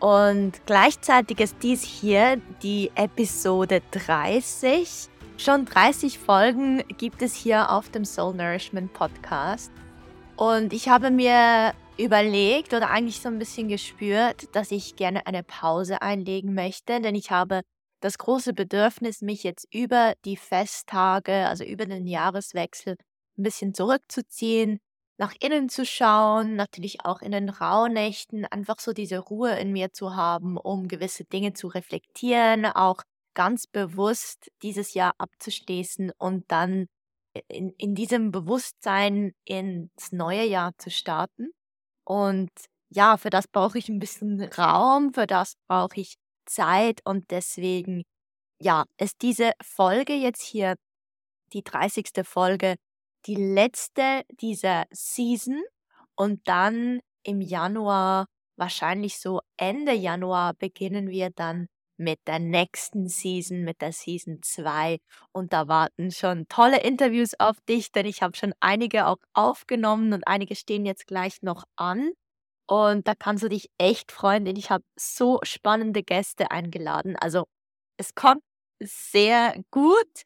und gleichzeitig ist dies hier die Episode 30. Schon 30 Folgen gibt es hier auf dem Soul Nourishment Podcast. Und ich habe mir überlegt oder eigentlich so ein bisschen gespürt, dass ich gerne eine Pause einlegen möchte, denn ich habe das große Bedürfnis, mich jetzt über die Festtage, also über den Jahreswechsel, ein bisschen zurückzuziehen, nach innen zu schauen, natürlich auch in den Rauhnächten, einfach so diese Ruhe in mir zu haben, um gewisse Dinge zu reflektieren, auch ganz bewusst dieses Jahr abzuschließen und dann in, in diesem Bewusstsein ins neue Jahr zu starten. Und ja, für das brauche ich ein bisschen Raum, für das brauche ich Zeit und deswegen, ja, ist diese Folge jetzt hier, die 30. Folge, die letzte dieser Season und dann im Januar, wahrscheinlich so Ende Januar, beginnen wir dann mit der nächsten Season, mit der Season 2. Und da warten schon tolle Interviews auf dich, denn ich habe schon einige auch aufgenommen und einige stehen jetzt gleich noch an. Und da kannst du dich echt freuen, denn ich habe so spannende Gäste eingeladen. Also es kommt sehr gut.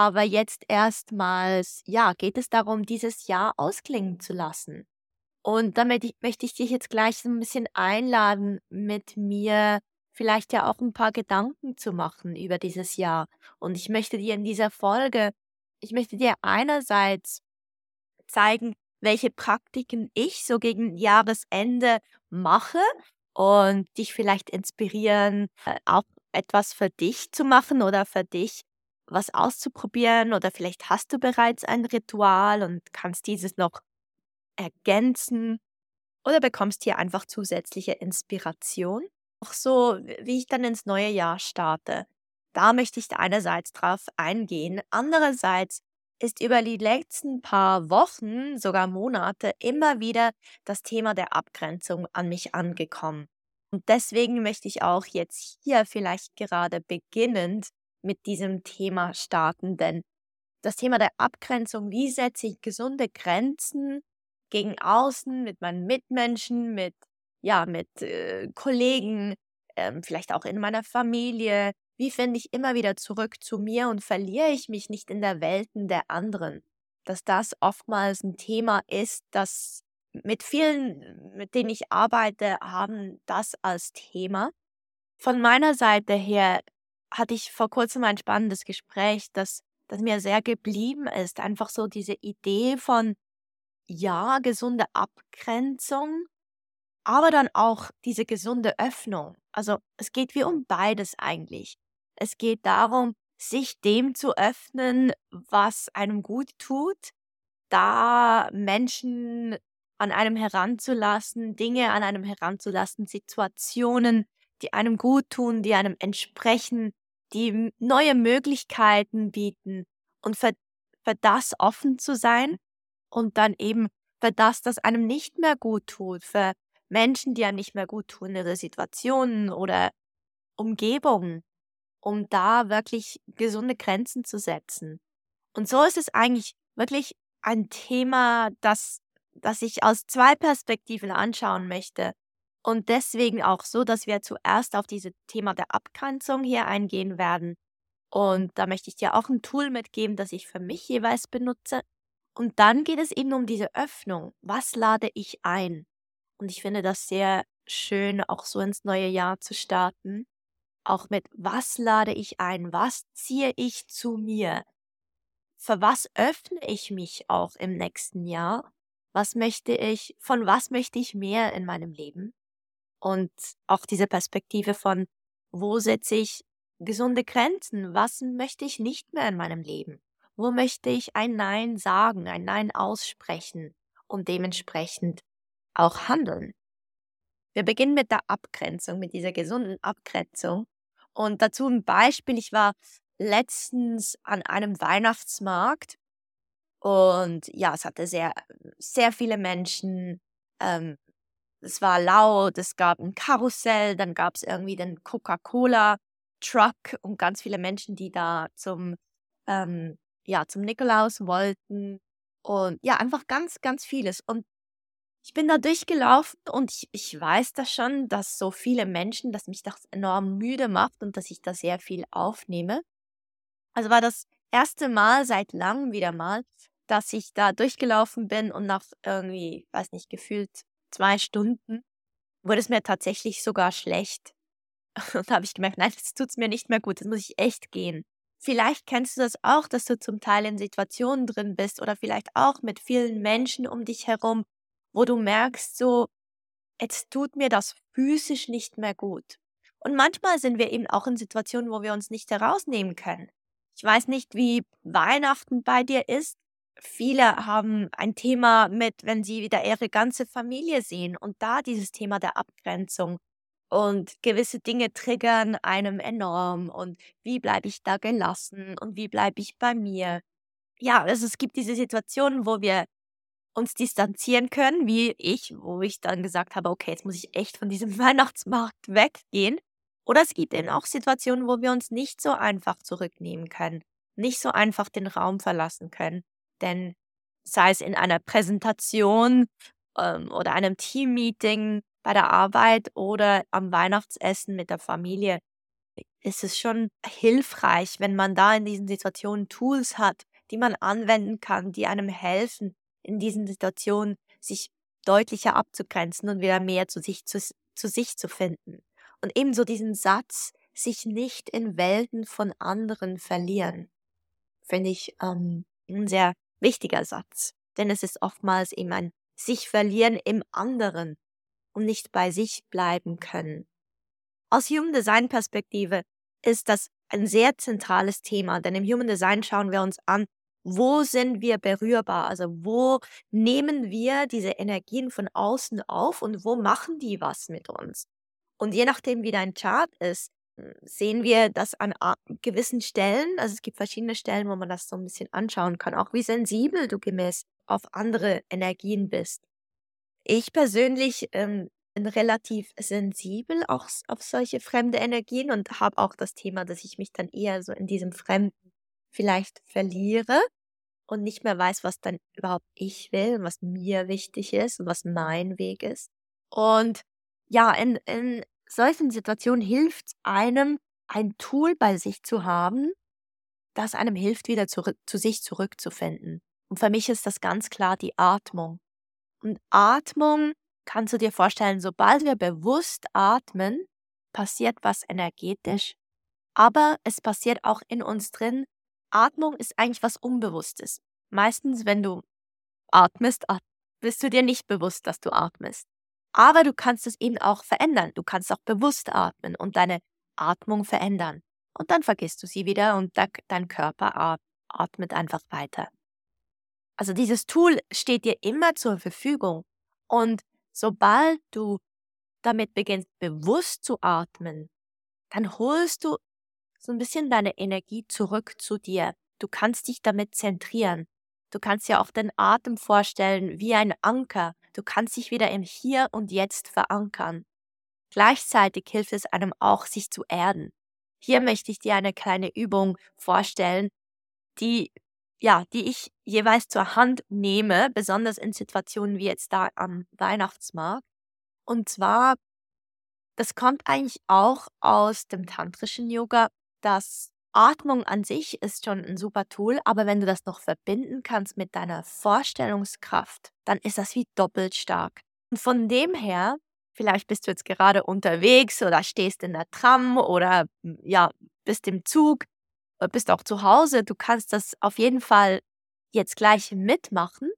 Aber jetzt erstmals, ja, geht es darum, dieses Jahr ausklingen zu lassen. Und damit ich, möchte ich dich jetzt gleich so ein bisschen einladen, mit mir vielleicht ja auch ein paar Gedanken zu machen über dieses Jahr. Und ich möchte dir in dieser Folge, ich möchte dir einerseits zeigen, welche Praktiken ich so gegen Jahresende mache und dich vielleicht inspirieren, äh, auch etwas für dich zu machen oder für dich was auszuprobieren oder vielleicht hast du bereits ein Ritual und kannst dieses noch ergänzen oder bekommst hier einfach zusätzliche Inspiration. Auch so, wie ich dann ins neue Jahr starte. Da möchte ich einerseits drauf eingehen. Andererseits ist über die letzten paar Wochen, sogar Monate, immer wieder das Thema der Abgrenzung an mich angekommen. Und deswegen möchte ich auch jetzt hier vielleicht gerade beginnend mit diesem Thema starten, denn das Thema der Abgrenzung, wie setze ich gesunde Grenzen gegen außen mit meinen Mitmenschen, mit ja, mit äh, Kollegen, ähm, vielleicht auch in meiner Familie, wie finde ich immer wieder zurück zu mir und verliere ich mich nicht in der Welten der anderen? Dass das oftmals ein Thema ist, das mit vielen, mit denen ich arbeite, haben das als Thema. Von meiner Seite her hatte ich vor kurzem ein spannendes Gespräch, das, das mir sehr geblieben ist. Einfach so diese Idee von, ja, gesunde Abgrenzung, aber dann auch diese gesunde Öffnung. Also es geht wie um beides eigentlich. Es geht darum, sich dem zu öffnen, was einem gut tut, da Menschen an einem heranzulassen, Dinge an einem heranzulassen, Situationen, die einem gut tun, die einem entsprechen, die neue Möglichkeiten bieten und für, für das offen zu sein und dann eben für das, das einem nicht mehr gut tut, für Menschen, die einem nicht mehr gut tun, ihre Situationen oder Umgebungen, um da wirklich gesunde Grenzen zu setzen. Und so ist es eigentlich wirklich ein Thema, das, das ich aus zwei Perspektiven anschauen möchte. Und deswegen auch so, dass wir zuerst auf dieses Thema der Abgrenzung hier eingehen werden. Und da möchte ich dir auch ein Tool mitgeben, das ich für mich jeweils benutze. Und dann geht es eben um diese Öffnung. Was lade ich ein? Und ich finde das sehr schön, auch so ins neue Jahr zu starten. Auch mit, was lade ich ein? Was ziehe ich zu mir? für was öffne ich mich auch im nächsten Jahr? Was möchte ich, von was möchte ich mehr in meinem Leben? Und auch diese Perspektive von, wo setze ich gesunde Grenzen? Was möchte ich nicht mehr in meinem Leben? Wo möchte ich ein Nein sagen, ein Nein aussprechen und dementsprechend auch handeln? Wir beginnen mit der Abgrenzung, mit dieser gesunden Abgrenzung. Und dazu ein Beispiel. Ich war letztens an einem Weihnachtsmarkt und ja, es hatte sehr, sehr viele Menschen. Ähm, es war laut, es gab ein Karussell, dann gab es irgendwie den Coca-Cola-Truck und ganz viele Menschen, die da zum, ähm, ja, zum Nikolaus wollten. Und ja, einfach ganz, ganz vieles. Und ich bin da durchgelaufen und ich, ich weiß das schon, dass so viele Menschen, dass mich das enorm müde macht und dass ich da sehr viel aufnehme. Also war das erste Mal seit langem wieder mal, dass ich da durchgelaufen bin und nach irgendwie, weiß nicht, gefühlt zwei Stunden wurde es mir tatsächlich sogar schlecht. Und da habe ich gemerkt, nein, jetzt tut es mir nicht mehr gut, jetzt muss ich echt gehen. Vielleicht kennst du das auch, dass du zum Teil in Situationen drin bist oder vielleicht auch mit vielen Menschen um dich herum, wo du merkst, so, jetzt tut mir das physisch nicht mehr gut. Und manchmal sind wir eben auch in Situationen, wo wir uns nicht herausnehmen können. Ich weiß nicht, wie Weihnachten bei dir ist. Viele haben ein Thema mit, wenn sie wieder ihre ganze Familie sehen und da dieses Thema der Abgrenzung und gewisse Dinge triggern einem enorm und wie bleibe ich da gelassen und wie bleibe ich bei mir. Ja, also es gibt diese Situationen, wo wir uns distanzieren können, wie ich, wo ich dann gesagt habe, okay, jetzt muss ich echt von diesem Weihnachtsmarkt weggehen. Oder es gibt eben auch Situationen, wo wir uns nicht so einfach zurücknehmen können, nicht so einfach den Raum verlassen können. Denn sei es in einer Präsentation ähm, oder einem Teammeeting bei der Arbeit oder am Weihnachtsessen mit der Familie, ist es schon hilfreich, wenn man da in diesen Situationen Tools hat, die man anwenden kann, die einem helfen, in diesen Situationen sich deutlicher abzugrenzen und wieder mehr zu sich zu, zu sich zu finden. Und ebenso diesen Satz, sich nicht in Welten von anderen verlieren, finde ich ähm, ein sehr wichtiger Satz. Denn es ist oftmals eben ein sich verlieren im anderen und nicht bei sich bleiben können. Aus Human Design Perspektive ist das ein sehr zentrales Thema, denn im Human Design schauen wir uns an, wo sind wir berührbar? Also wo nehmen wir diese Energien von außen auf und wo machen die was mit uns? Und je nachdem, wie dein Chart ist, sehen wir das an gewissen Stellen. Also es gibt verschiedene Stellen, wo man das so ein bisschen anschauen kann, auch wie sensibel du gemäß auf andere Energien bist. Ich persönlich ähm, bin relativ sensibel auch auf solche fremde Energien und habe auch das Thema, dass ich mich dann eher so in diesem Fremden vielleicht verliere und nicht mehr weiß, was dann überhaupt ich will und was mir wichtig ist und was mein Weg ist. Und ja, in, in solchen Situationen hilft einem, ein Tool bei sich zu haben, das einem hilft, wieder zurück, zu sich zurückzufinden. Und für mich ist das ganz klar die Atmung. Und Atmung kannst du dir vorstellen, sobald wir bewusst atmen, passiert was energetisch. Aber es passiert auch in uns drin Atmung ist eigentlich was Unbewusstes. Meistens, wenn du atmest, bist du dir nicht bewusst, dass du atmest. Aber du kannst es eben auch verändern. Du kannst auch bewusst atmen und deine Atmung verändern. Und dann vergisst du sie wieder und dein Körper atmet einfach weiter. Also dieses Tool steht dir immer zur Verfügung. Und sobald du damit beginnst, bewusst zu atmen, dann holst du so ein bisschen deine Energie zurück zu dir. Du kannst dich damit zentrieren. Du kannst ja auch den Atem vorstellen wie ein Anker. Du kannst dich wieder im Hier und Jetzt verankern. Gleichzeitig hilft es einem auch, sich zu erden. Hier möchte ich dir eine kleine Übung vorstellen, die, ja, die ich jeweils zur Hand nehme, besonders in Situationen wie jetzt da am Weihnachtsmarkt. Und zwar, das kommt eigentlich auch aus dem tantrischen Yoga dass Atmung an sich ist schon ein super Tool, aber wenn du das noch verbinden kannst mit deiner Vorstellungskraft, dann ist das wie doppelt stark. Und von dem her, vielleicht bist du jetzt gerade unterwegs oder stehst in der Tram oder hm, ja, bist im Zug bist auch zu Hause, du kannst das auf jeden Fall jetzt gleich mitmachen.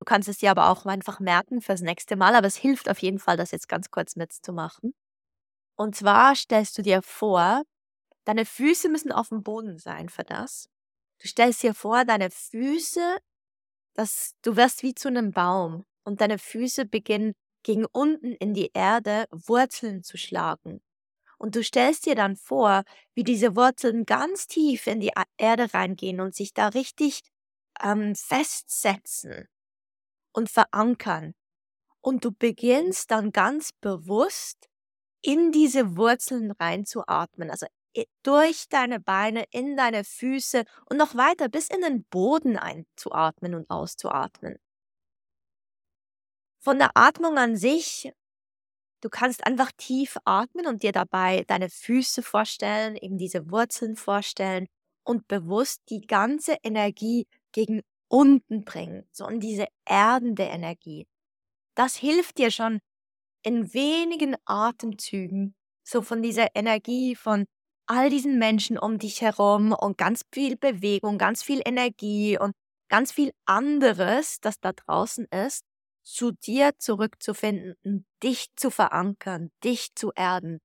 Du kannst es dir aber auch einfach merken fürs nächste Mal, aber es hilft auf jeden Fall, das jetzt ganz kurz mitzumachen. Und zwar stellst du dir vor, deine Füße müssen auf dem Boden sein für das. Du stellst dir vor, deine Füße, dass du wirst wie zu einem Baum und deine Füße beginnen gegen unten in die Erde Wurzeln zu schlagen. Und du stellst dir dann vor, wie diese Wurzeln ganz tief in die Erde reingehen und sich da richtig ähm, festsetzen und verankern. Und du beginnst dann ganz bewusst in diese Wurzeln reinzuatmen, also durch deine Beine, in deine Füße und noch weiter bis in den Boden einzuatmen und auszuatmen. Von der Atmung an sich, du kannst einfach tief atmen und dir dabei deine Füße vorstellen, eben diese Wurzeln vorstellen und bewusst die ganze Energie gegen unten bringen, so in diese erdende Energie. Das hilft dir schon in wenigen Atemzügen, so von dieser Energie von all diesen Menschen um dich herum und ganz viel Bewegung, ganz viel Energie und ganz viel anderes, das da draußen ist, zu dir zurückzufinden dich zu verankern, dich zu erden,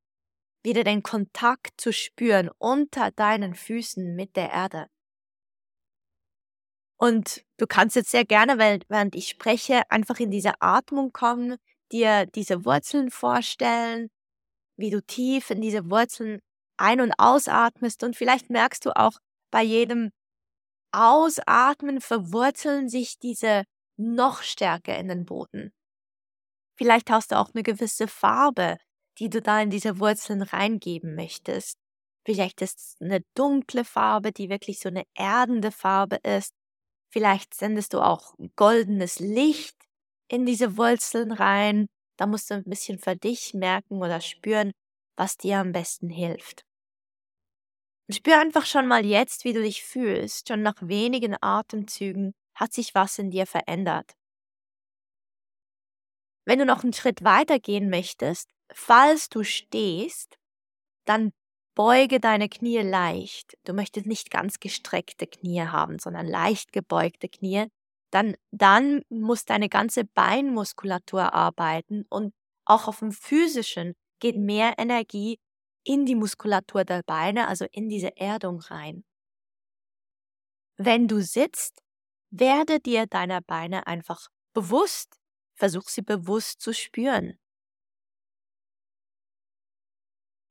wieder den Kontakt zu spüren unter deinen Füßen mit der Erde. Und du kannst jetzt sehr gerne, während ich spreche, einfach in diese Atmung kommen, dir diese Wurzeln vorstellen, wie du tief in diese Wurzeln ein- und ausatmest und vielleicht merkst du auch bei jedem Ausatmen verwurzeln sich diese noch stärker in den Boden. Vielleicht hast du auch eine gewisse Farbe, die du da in diese Wurzeln reingeben möchtest. Vielleicht ist es eine dunkle Farbe, die wirklich so eine erdende Farbe ist. Vielleicht sendest du auch goldenes Licht in diese Wurzeln rein. Da musst du ein bisschen für dich merken oder spüren, was dir am besten hilft. Spür einfach schon mal jetzt, wie du dich fühlst. Schon nach wenigen Atemzügen hat sich was in dir verändert. Wenn du noch einen Schritt weiter gehen möchtest, falls du stehst, dann beuge deine Knie leicht. Du möchtest nicht ganz gestreckte Knie haben, sondern leicht gebeugte Knie. Dann, dann muss deine ganze Beinmuskulatur arbeiten und auch auf dem physischen geht mehr Energie in die Muskulatur der Beine, also in diese Erdung rein. Wenn du sitzt, werde dir deiner Beine einfach bewusst. Versuch sie bewusst zu spüren.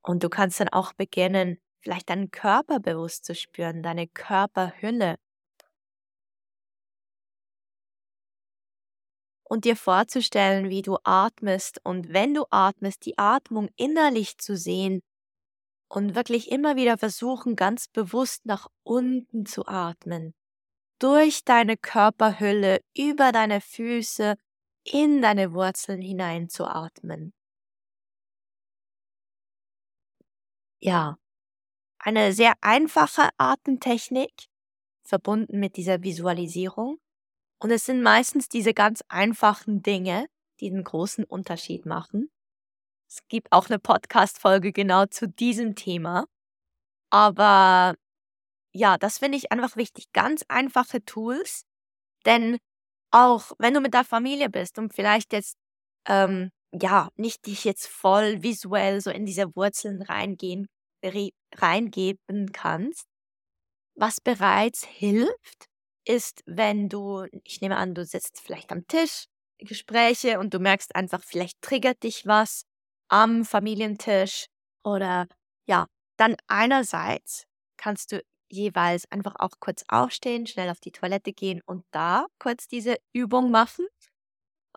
Und du kannst dann auch beginnen, vielleicht deinen Körper bewusst zu spüren, deine Körperhülle. Und dir vorzustellen, wie du atmest und wenn du atmest, die Atmung innerlich zu sehen und wirklich immer wieder versuchen, ganz bewusst nach unten zu atmen. Durch deine Körperhülle, über deine Füße, in deine Wurzeln hinein zu atmen. ja, eine sehr einfache Atemtechnik, verbunden mit dieser Visualisierung. Und es sind meistens diese ganz einfachen Dinge, die einen großen Unterschied machen. Es gibt auch eine Podcast-Folge genau zu diesem Thema. Aber ja, das finde ich einfach wichtig. Ganz einfache Tools. Denn auch wenn du mit der Familie bist und vielleicht jetzt ähm, ja nicht dich jetzt voll visuell so in diese Wurzeln reingehen reingeben kannst. Was bereits hilft, ist, wenn du, ich nehme an, du sitzt vielleicht am Tisch, Gespräche und du merkst einfach, vielleicht triggert dich was am Familientisch oder ja, dann einerseits kannst du jeweils einfach auch kurz aufstehen, schnell auf die Toilette gehen und da kurz diese Übung machen.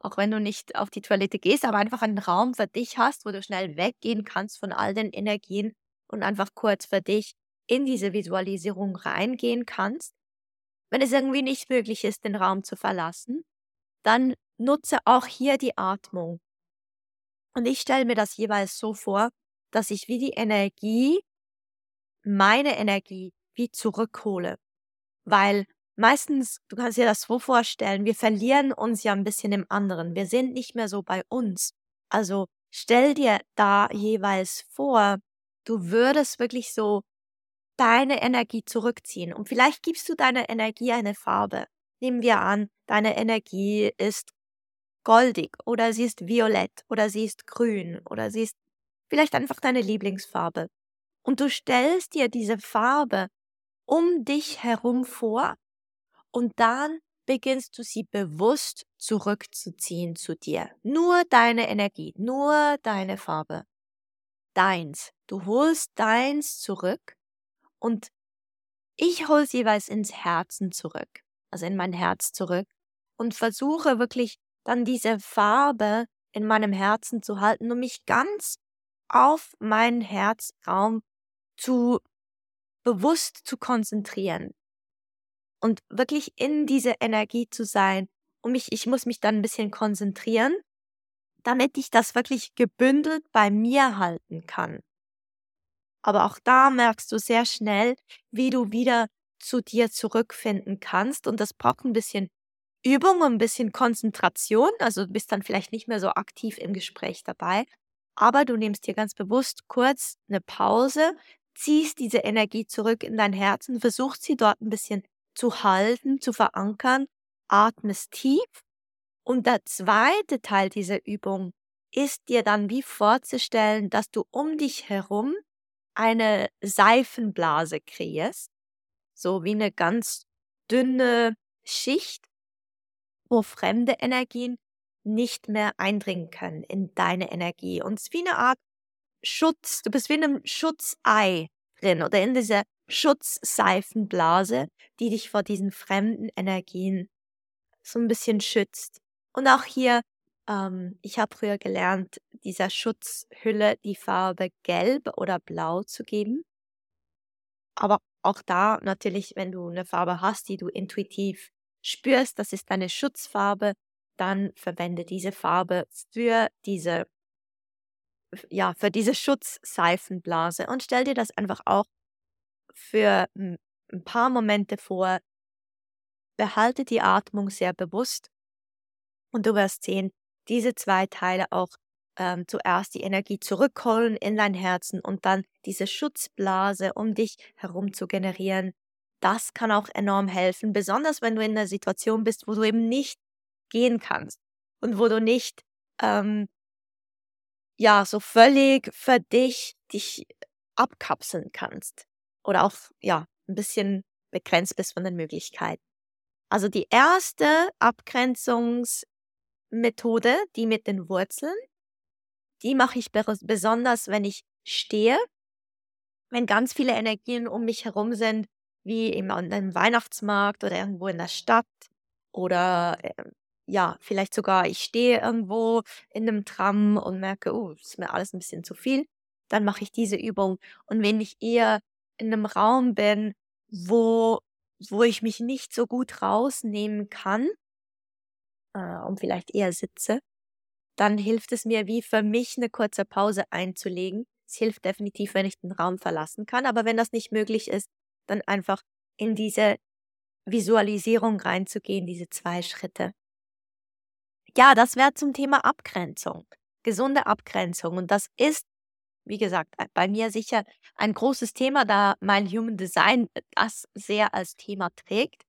Auch wenn du nicht auf die Toilette gehst, aber einfach einen Raum für dich hast, wo du schnell weggehen kannst von all den Energien und einfach kurz für dich in diese Visualisierung reingehen kannst. Wenn es irgendwie nicht möglich ist, den Raum zu verlassen, dann nutze auch hier die Atmung. Und ich stelle mir das jeweils so vor, dass ich wie die Energie, meine Energie, wie zurückhole. Weil meistens, du kannst dir das so vorstellen, wir verlieren uns ja ein bisschen im anderen. Wir sind nicht mehr so bei uns. Also stell dir da jeweils vor, du würdest wirklich so deine Energie zurückziehen. Und vielleicht gibst du deiner Energie eine Farbe. Nehmen wir an, deine Energie ist goldig oder sie ist violett oder sie ist grün oder sie ist vielleicht einfach deine Lieblingsfarbe. Und du stellst dir diese Farbe um dich herum vor und dann beginnst du sie bewusst zurückzuziehen zu dir. Nur deine Energie, nur deine Farbe. Deins. Du holst deins zurück und ich hole sie jeweils ins Herzen zurück, also in mein Herz zurück und versuche wirklich dann diese Farbe in meinem Herzen zu halten und mich ganz auf meinen Herzraum zu bewusst zu konzentrieren und wirklich in diese Energie zu sein. Und mich, ich muss mich dann ein bisschen konzentrieren, damit ich das wirklich gebündelt bei mir halten kann. Aber auch da merkst du sehr schnell, wie du wieder zu dir zurückfinden kannst. Und das braucht ein bisschen Übung und ein bisschen Konzentration. Also du bist dann vielleicht nicht mehr so aktiv im Gespräch dabei. Aber du nimmst dir ganz bewusst kurz eine Pause, ziehst diese Energie zurück in dein Herzen, versuchst sie dort ein bisschen zu halten, zu verankern, atmest tief. Und der zweite Teil dieser Übung ist dir dann wie vorzustellen, dass du um dich herum eine Seifenblase kreierst, so wie eine ganz dünne Schicht, wo fremde Energien nicht mehr eindringen können in deine Energie. Und es ist wie eine Art Schutz, du bist wie in einem Schutzei drin oder in dieser Schutzseifenblase, die dich vor diesen fremden Energien so ein bisschen schützt. Und auch hier, ähm, ich habe früher gelernt, dieser Schutzhülle die Farbe gelb oder blau zu geben. Aber auch da natürlich, wenn du eine Farbe hast, die du intuitiv spürst, das ist deine Schutzfarbe, dann verwende diese Farbe für diese ja, für diese Schutzseifenblase und stell dir das einfach auch für ein paar Momente vor. Behalte die Atmung sehr bewusst und du wirst sehen, diese zwei Teile auch ähm, zuerst die Energie zurückholen in dein Herzen und dann diese Schutzblase um dich herum zu generieren. Das kann auch enorm helfen, besonders wenn du in einer Situation bist, wo du eben nicht gehen kannst und wo du nicht ähm, ja so völlig für dich dich abkapseln kannst oder auch ja ein bisschen begrenzt bist von den Möglichkeiten. Also die erste Abgrenzungsmethode, die mit den Wurzeln, die mache ich besonders, wenn ich stehe, wenn ganz viele Energien um mich herum sind, wie eben an einem Weihnachtsmarkt oder irgendwo in der Stadt oder äh, ja, vielleicht sogar ich stehe irgendwo in einem Tram und merke, oh, ist mir alles ein bisschen zu viel, dann mache ich diese Übung. Und wenn ich eher in einem Raum bin, wo wo ich mich nicht so gut rausnehmen kann, äh, und vielleicht eher sitze, dann hilft es mir, wie für mich eine kurze Pause einzulegen. Es hilft definitiv, wenn ich den Raum verlassen kann, aber wenn das nicht möglich ist, dann einfach in diese Visualisierung reinzugehen, diese zwei Schritte. Ja, das wäre zum Thema Abgrenzung, gesunde Abgrenzung. Und das ist wie gesagt, bei mir sicher ein großes Thema, da mein Human Design das sehr als Thema trägt.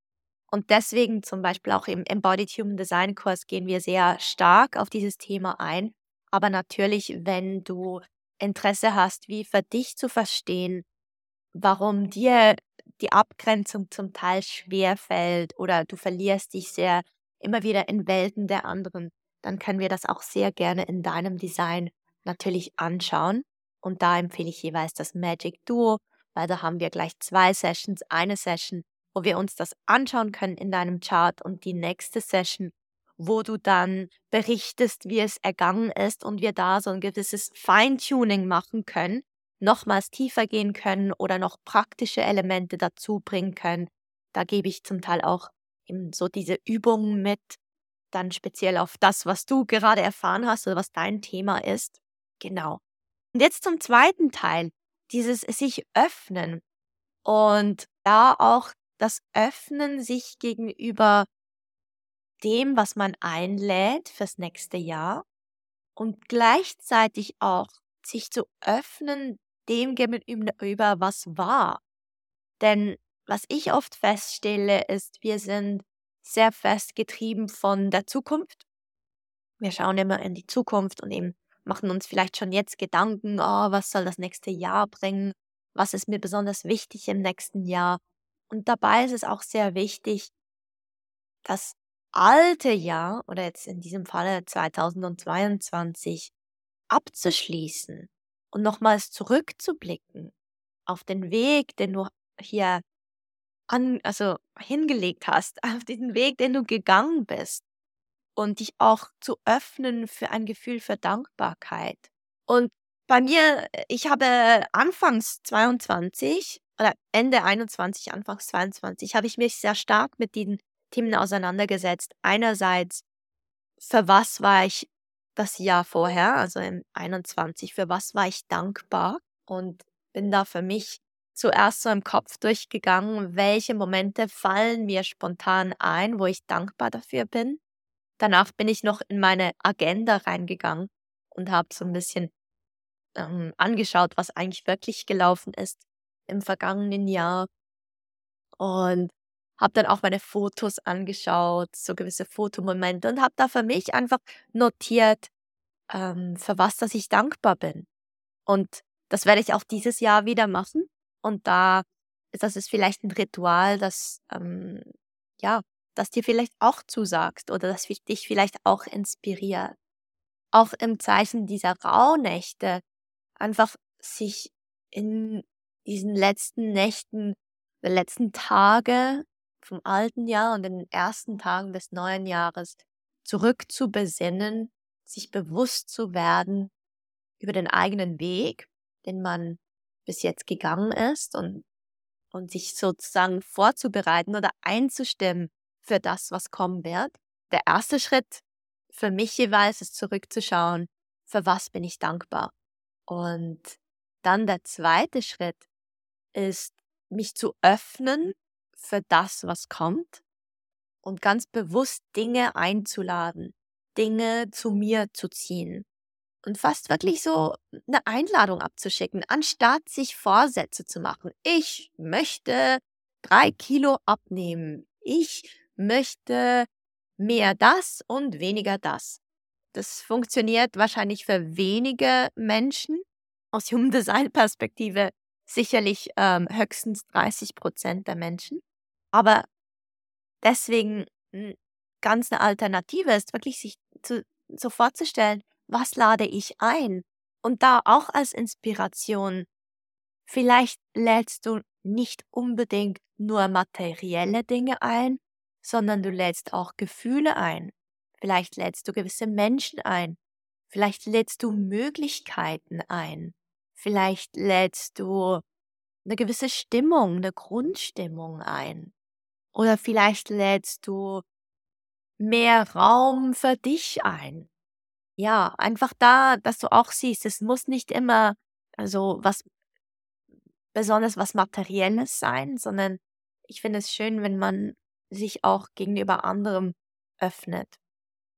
Und deswegen zum Beispiel auch im Embodied Human Design Kurs gehen wir sehr stark auf dieses Thema ein. Aber natürlich, wenn du Interesse hast, wie für dich zu verstehen, warum dir die Abgrenzung zum Teil schwer fällt oder du verlierst dich sehr immer wieder in Welten der anderen, dann können wir das auch sehr gerne in deinem Design natürlich anschauen. Und da empfehle ich jeweils das Magic Duo, weil da haben wir gleich zwei Sessions. Eine Session, wo wir uns das anschauen können in deinem Chart und die nächste Session, wo du dann berichtest, wie es ergangen ist und wir da so ein gewisses Feintuning machen können, nochmals tiefer gehen können oder noch praktische Elemente dazu bringen können. Da gebe ich zum Teil auch eben so diese Übungen mit, dann speziell auf das, was du gerade erfahren hast oder was dein Thema ist. Genau. Und jetzt zum zweiten Teil, dieses sich öffnen und da auch das Öffnen sich gegenüber dem, was man einlädt fürs nächste Jahr und gleichzeitig auch sich zu öffnen dem gegenüber, was war. Denn was ich oft feststelle, ist, wir sind sehr fest getrieben von der Zukunft. Wir schauen immer in die Zukunft und eben machen uns vielleicht schon jetzt Gedanken, oh, was soll das nächste Jahr bringen? Was ist mir besonders wichtig im nächsten Jahr? Und dabei ist es auch sehr wichtig, das alte Jahr oder jetzt in diesem Falle 2022 abzuschließen und nochmals zurückzublicken auf den Weg, den du hier an, also hingelegt hast, auf diesen Weg, den du gegangen bist und dich auch zu öffnen für ein Gefühl für Dankbarkeit. Und bei mir, äh, ich habe anfangs 22 oder Ende 21, anfangs 22, habe ich mich sehr stark mit diesen Themen auseinandergesetzt. Einerseits, für was war ich das Jahr vorher, also im 21, für was war ich dankbar und bin da für mich zuerst so im Kopf durchgegangen, welche Momente fallen mir spontan ein, wo ich dankbar dafür bin. Danach bin ich noch in meine Agenda reingegangen und habe so ein bisschen ähm, angeschaut, was eigentlich wirklich gelaufen ist im vergangenen Jahr und habe dann auch meine Fotos angeschaut, so gewisse Fotomomente und habe da für mich einfach notiert, ähm, für was, dass ich dankbar bin. Und das werde ich auch dieses Jahr wieder machen. Und da ist das ist vielleicht ein Ritual, das ähm, ja, das dir vielleicht auch zusagt oder das dich vielleicht auch inspiriert. Auch im Zeichen dieser Rauhnächte einfach sich in diesen letzten Nächten, der letzten Tage vom alten Jahr und den ersten Tagen des neuen Jahres zurück zu besinnen, sich bewusst zu werden über den eigenen Weg, den man bis jetzt gegangen ist und, und sich sozusagen vorzubereiten oder einzustimmen für das, was kommen wird. Der erste Schritt für mich jeweils ist zurückzuschauen, für was bin ich dankbar. Und dann der zweite Schritt ist, mich zu öffnen für das, was kommt und ganz bewusst Dinge einzuladen, Dinge zu mir zu ziehen und fast wirklich so eine Einladung abzuschicken, anstatt sich Vorsätze zu machen. Ich möchte drei Kilo abnehmen. Ich möchte mehr das und weniger das. Das funktioniert wahrscheinlich für wenige Menschen. Aus Human Design Perspektive sicherlich ähm, höchstens 30 Prozent der Menschen. Aber deswegen ganz eine Alternative ist wirklich sich zu, so vorzustellen, was lade ich ein? Und da auch als Inspiration, vielleicht lädst du nicht unbedingt nur materielle Dinge ein, sondern du lädst auch Gefühle ein. Vielleicht lädst du gewisse Menschen ein. Vielleicht lädst du Möglichkeiten ein. Vielleicht lädst du eine gewisse Stimmung, eine Grundstimmung ein. Oder vielleicht lädst du mehr Raum für dich ein. Ja, einfach da, dass du auch siehst, es muss nicht immer also was besonders was Materielles sein, sondern ich finde es schön, wenn man sich auch gegenüber anderem öffnet.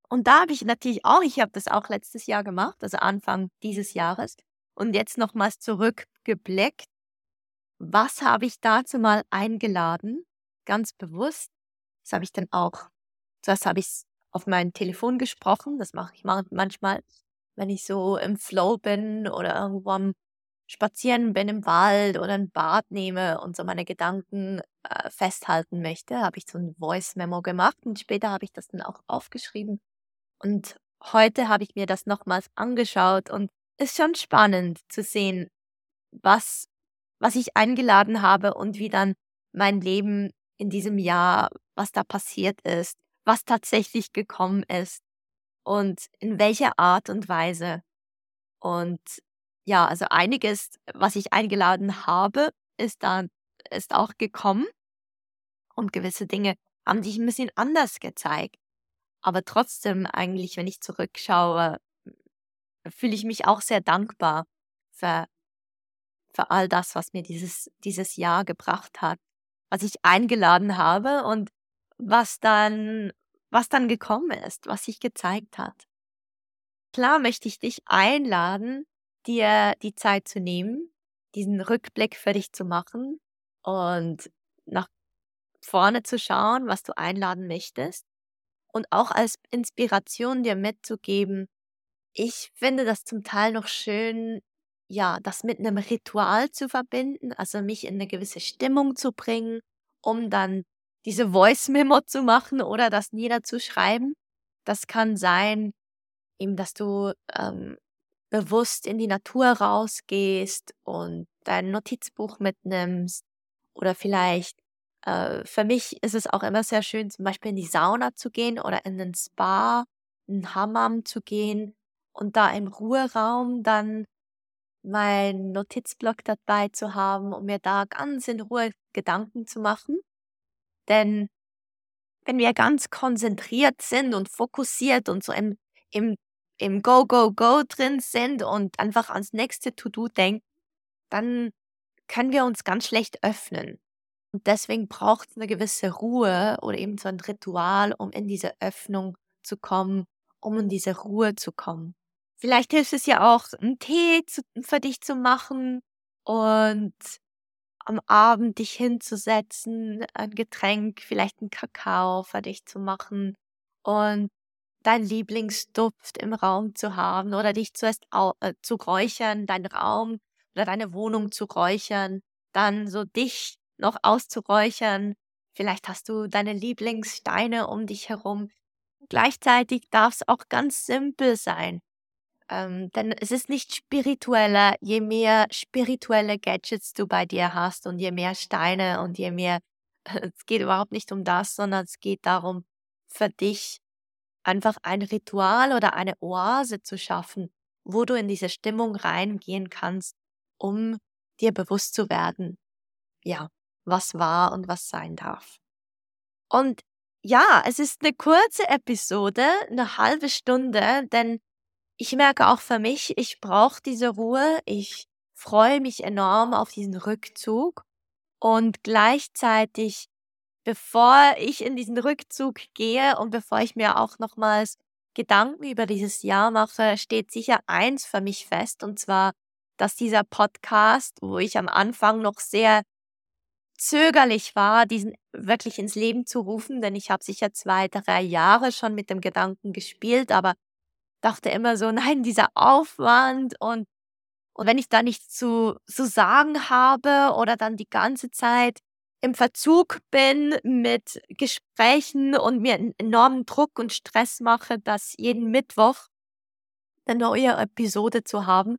Und da habe ich natürlich auch, ich habe das auch letztes Jahr gemacht, also Anfang dieses Jahres, und jetzt nochmals zurückgeblickt, was habe ich dazu mal eingeladen, ganz bewusst. Das habe ich dann auch, zuerst habe ich es auf mein Telefon gesprochen, das mache ich manchmal, wenn ich so im Flow bin oder irgendwo am Spazieren bin im Wald oder ein Bad nehme und so meine Gedanken äh, festhalten möchte, habe ich so ein Voice-Memo gemacht und später habe ich das dann auch aufgeschrieben. Und heute habe ich mir das nochmals angeschaut und ist schon spannend zu sehen, was, was ich eingeladen habe und wie dann mein Leben in diesem Jahr, was da passiert ist, was tatsächlich gekommen ist und in welcher Art und Weise. Und ja, also einiges, was ich eingeladen habe, ist dann ist auch gekommen und gewisse Dinge haben sich ein bisschen anders gezeigt. Aber trotzdem eigentlich, wenn ich zurückschaue, fühle ich mich auch sehr dankbar für, für all das, was mir dieses, dieses Jahr gebracht hat, was ich eingeladen habe und was dann, was dann gekommen ist, was sich gezeigt hat. Klar möchte ich dich einladen, dir die Zeit zu nehmen, diesen Rückblick für dich zu machen und nach vorne zu schauen, was du einladen möchtest und auch als Inspiration dir mitzugeben. Ich finde das zum Teil noch schön, ja, das mit einem Ritual zu verbinden, also mich in eine gewisse Stimmung zu bringen, um dann diese Voice Memo zu machen oder das niederzuschreiben. Das kann sein, eben, dass du ähm, bewusst in die Natur rausgehst und dein Notizbuch mitnimmst oder vielleicht äh, für mich ist es auch immer sehr schön, zum Beispiel in die Sauna zu gehen oder in den Spa, in den Hammam zu gehen und da im Ruheraum dann meinen Notizblock dabei zu haben, um mir da ganz in Ruhe Gedanken zu machen. Denn wenn wir ganz konzentriert sind und fokussiert und so im, im, im Go, Go, Go drin sind und einfach ans nächste To-Do denken, dann können wir uns ganz schlecht öffnen. Und deswegen braucht es eine gewisse Ruhe oder eben so ein Ritual, um in diese Öffnung zu kommen, um in diese Ruhe zu kommen. Vielleicht hilft es ja auch, einen Tee zu, für dich zu machen und am Abend dich hinzusetzen, ein Getränk, vielleicht einen Kakao für dich zu machen und dein Lieblingsduft im Raum zu haben oder dich zuerst äh, zu räuchern, deinen Raum oder deine Wohnung zu räuchern, dann so dich noch auszuräuchern. Vielleicht hast du deine Lieblingssteine um dich herum. Gleichzeitig darf es auch ganz simpel sein. Ähm, denn es ist nicht spiritueller, je mehr spirituelle Gadgets du bei dir hast und je mehr Steine und je mehr, es geht überhaupt nicht um das, sondern es geht darum, für dich einfach ein Ritual oder eine Oase zu schaffen, wo du in diese Stimmung reingehen kannst, um dir bewusst zu werden, ja, was war und was sein darf. Und ja, es ist eine kurze Episode, eine halbe Stunde, denn ich merke auch für mich, ich brauche diese Ruhe. Ich freue mich enorm auf diesen Rückzug und gleichzeitig, bevor ich in diesen Rückzug gehe und bevor ich mir auch nochmals Gedanken über dieses Jahr mache, steht sicher eins für mich fest, und zwar, dass dieser Podcast, wo ich am Anfang noch sehr zögerlich war, diesen wirklich ins Leben zu rufen, denn ich habe sicher zwei, drei Jahre schon mit dem Gedanken gespielt, aber dachte immer so, nein, dieser Aufwand und, und wenn ich da nichts zu, zu sagen habe oder dann die ganze Zeit im Verzug bin mit Gesprächen und mir einen enormen Druck und Stress mache, dass jeden Mittwoch eine neue Episode zu haben,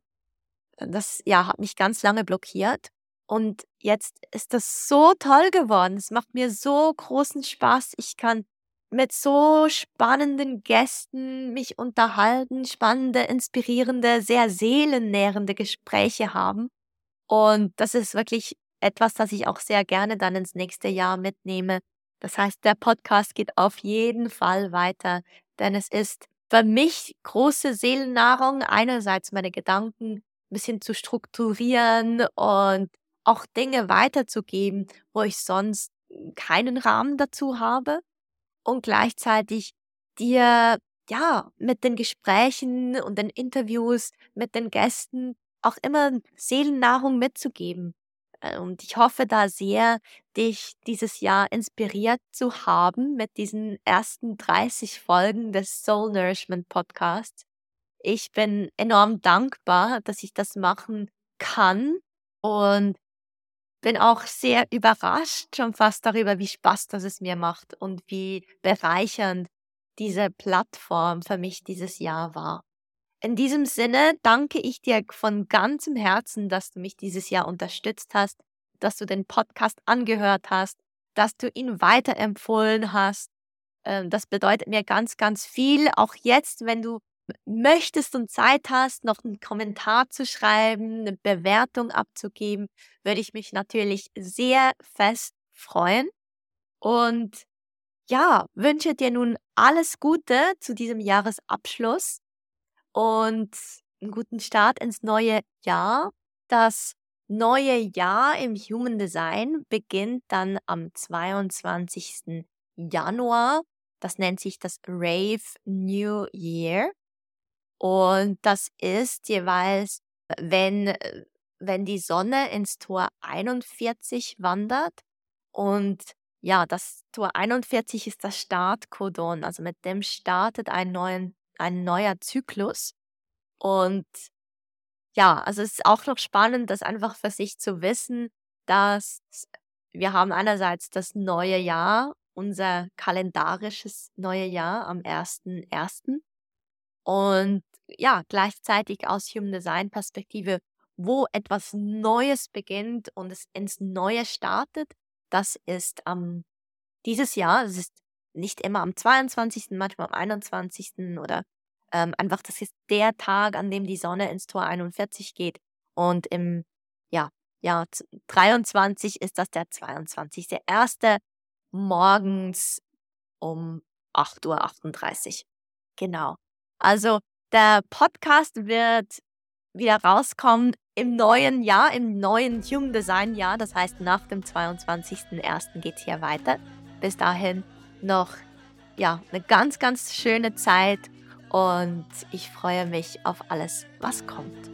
das ja hat mich ganz lange blockiert. Und jetzt ist das so toll geworden. Es macht mir so großen Spaß. Ich kann mit so spannenden Gästen mich unterhalten, spannende, inspirierende, sehr seelennährende Gespräche haben. Und das ist wirklich etwas, das ich auch sehr gerne dann ins nächste Jahr mitnehme. Das heißt, der Podcast geht auf jeden Fall weiter, denn es ist für mich große Seelennahrung, einerseits meine Gedanken ein bisschen zu strukturieren und auch Dinge weiterzugeben, wo ich sonst keinen Rahmen dazu habe und gleichzeitig dir ja mit den Gesprächen und den Interviews mit den Gästen auch immer Seelennahrung mitzugeben. Äh, und ich hoffe da sehr, dich dieses Jahr inspiriert zu haben mit diesen ersten 30 Folgen des Soul Nourishment Podcasts. Ich bin enorm dankbar, dass ich das machen kann und bin auch sehr überrascht schon fast darüber, wie Spaß das es mir macht und wie bereichernd diese Plattform für mich dieses Jahr war. In diesem Sinne danke ich dir von ganzem Herzen, dass du mich dieses Jahr unterstützt hast, dass du den Podcast angehört hast, dass du ihn weiterempfohlen hast. Ähm, das bedeutet mir ganz, ganz viel. Auch jetzt, wenn du möchtest und Zeit hast, noch einen Kommentar zu schreiben, eine Bewertung abzugeben, würde ich mich natürlich sehr fest freuen. Und ja, wünsche dir nun alles Gute zu diesem Jahresabschluss und einen guten Start ins neue Jahr. Das neue Jahr im Human Design beginnt dann am 22. Januar. Das nennt sich das Rave New Year. Und das ist jeweils, wenn, wenn die Sonne ins Tor 41 wandert. Und ja, das Tor 41 ist das Startkodon. Also mit dem startet ein, neuen, ein neuer Zyklus. Und ja, also es ist auch noch spannend, das einfach für sich zu wissen, dass wir haben einerseits das neue Jahr, unser kalendarisches neue Jahr am 1.1. Und ja, gleichzeitig aus Human Design Perspektive, wo etwas Neues beginnt und es ins Neue startet, das ist ähm, dieses Jahr, es ist nicht immer am 22., manchmal am 21. oder ähm, einfach, das ist der Tag, an dem die Sonne ins Tor 41 geht. Und im ja, Jahr 23 ist das der 22. Der erste morgens um 8.38 Uhr. Genau. Also der Podcast wird wieder rauskommen im neuen Jahr, im neuen Human Design Jahr. Das heißt, nach dem 22.01. geht es hier weiter. Bis dahin noch ja, eine ganz, ganz schöne Zeit und ich freue mich auf alles, was kommt.